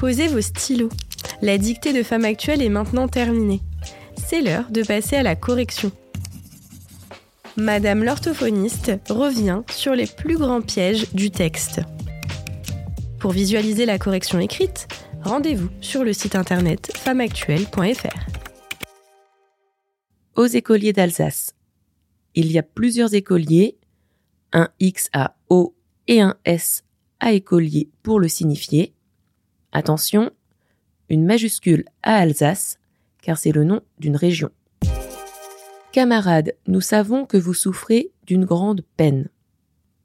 Posez vos stylos. La dictée de Femme Actuelle est maintenant terminée. C'est l'heure de passer à la correction. Madame l'orthophoniste revient sur les plus grands pièges du texte. Pour visualiser la correction écrite, rendez-vous sur le site internet femmeactuelle.fr. Aux écoliers d'Alsace. Il y a plusieurs écoliers, un X à O et un S à écolier pour le signifier. Attention, une majuscule à Alsace, car c'est le nom d'une région. Camarades, nous savons que vous souffrez d'une grande peine.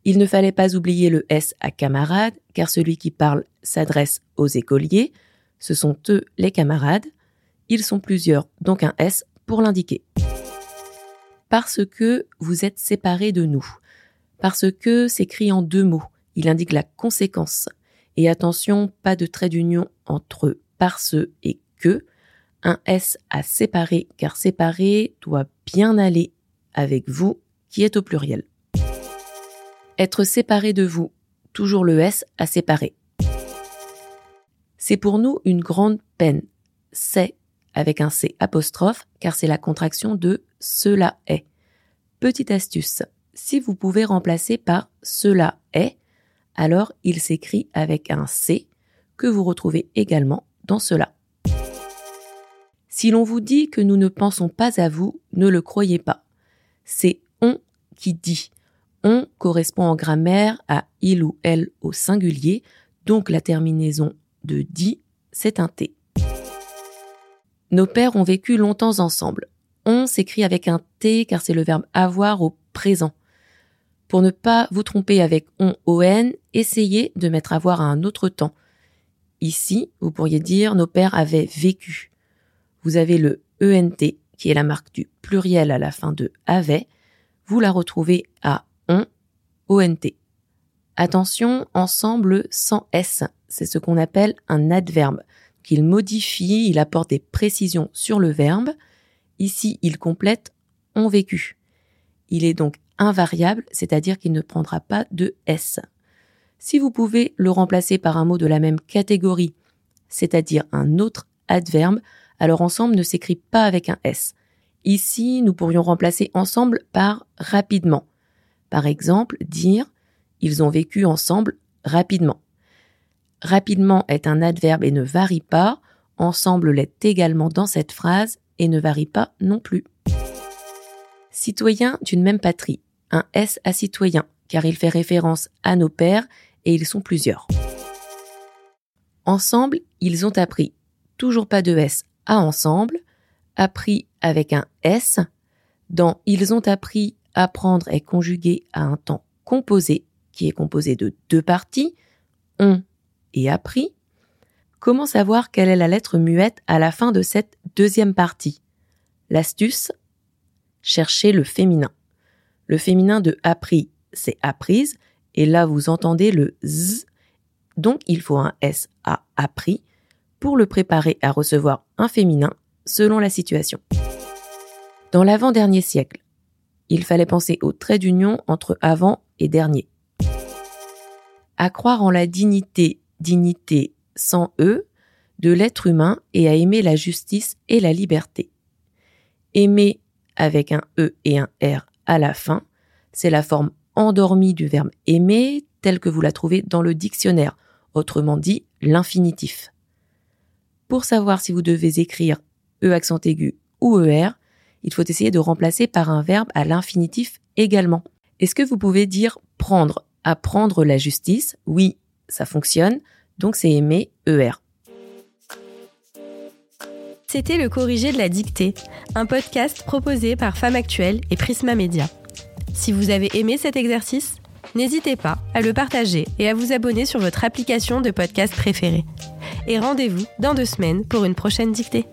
Il ne fallait pas oublier le S à camarade, car celui qui parle s'adresse aux écoliers. Ce sont eux les camarades. Ils sont plusieurs, donc un S pour l'indiquer. Parce que vous êtes séparés de nous. Parce que s'écrit en deux mots. Il indique la conséquence. Et attention, pas de trait d'union entre parce et que. Un S à séparer, car séparer doit bien aller avec vous, qui est au pluriel. Être séparé de vous, toujours le S à séparer. C'est pour nous une grande peine. C'est avec un C apostrophe, car c'est la contraction de cela est. Petite astuce, si vous pouvez remplacer par cela est, alors il s'écrit avec un C que vous retrouvez également dans cela. Si l'on vous dit que nous ne pensons pas à vous, ne le croyez pas. C'est on qui dit. On correspond en grammaire à il ou elle au singulier, donc la terminaison de dit, c'est un T. Nos pères ont vécu longtemps ensemble. On s'écrit avec un T car c'est le verbe avoir au présent. Pour ne pas vous tromper avec on, on, essayez de mettre avoir à un autre temps. Ici, vous pourriez dire nos pères avaient vécu. Vous avez le ENT qui est la marque du pluriel à la fin de avait. Vous la retrouvez à on, ONT. Attention, ensemble sans S, c'est ce qu'on appelle un adverbe, qu'il modifie, il apporte des précisions sur le verbe. Ici, il complète ont vécu. Il est donc invariable, c'est-à-dire qu'il ne prendra pas de S. Si vous pouvez le remplacer par un mot de la même catégorie, c'est-à-dire un autre adverbe, alors ensemble ne s'écrit pas avec un S. Ici, nous pourrions remplacer ensemble par rapidement. Par exemple, dire ils ont vécu ensemble rapidement. Rapidement est un adverbe et ne varie pas. Ensemble l'est également dans cette phrase et ne varie pas non plus. Citoyen d'une même patrie. Un S à citoyen, car il fait référence à nos pères et ils sont plusieurs. Ensemble, ils ont appris. Toujours pas de S à ensemble. Appris avec un S. Dans ils ont appris apprendre est conjugué à un temps composé, qui est composé de deux parties, ont et appris. Comment savoir quelle est la lettre muette à la fin de cette deuxième partie L'astuce Cherchez le féminin. Le féminin de appris, c'est apprise, et là vous entendez le z, donc il faut un s à appris pour le préparer à recevoir un féminin selon la situation. Dans l'avant-dernier siècle, il fallait penser au trait d'union entre avant et dernier. À croire en la dignité, dignité sans E, de l'être humain et à aimer la justice et la liberté. Aimer avec un E et un R à la fin, c'est la forme endormie du verbe aimer tel que vous la trouvez dans le dictionnaire, autrement dit l'infinitif. Pour savoir si vous devez écrire E accent aigu ou ER, il faut essayer de remplacer par un verbe à l'infinitif également. Est-ce que vous pouvez dire prendre Apprendre la justice? Oui, ça fonctionne, donc c'est aimer ER. C'était le corrigé de la dictée, un podcast proposé par Femme Actuelle et Prisma Media. Si vous avez aimé cet exercice, n'hésitez pas à le partager et à vous abonner sur votre application de podcast préférée. Et rendez-vous dans deux semaines pour une prochaine dictée.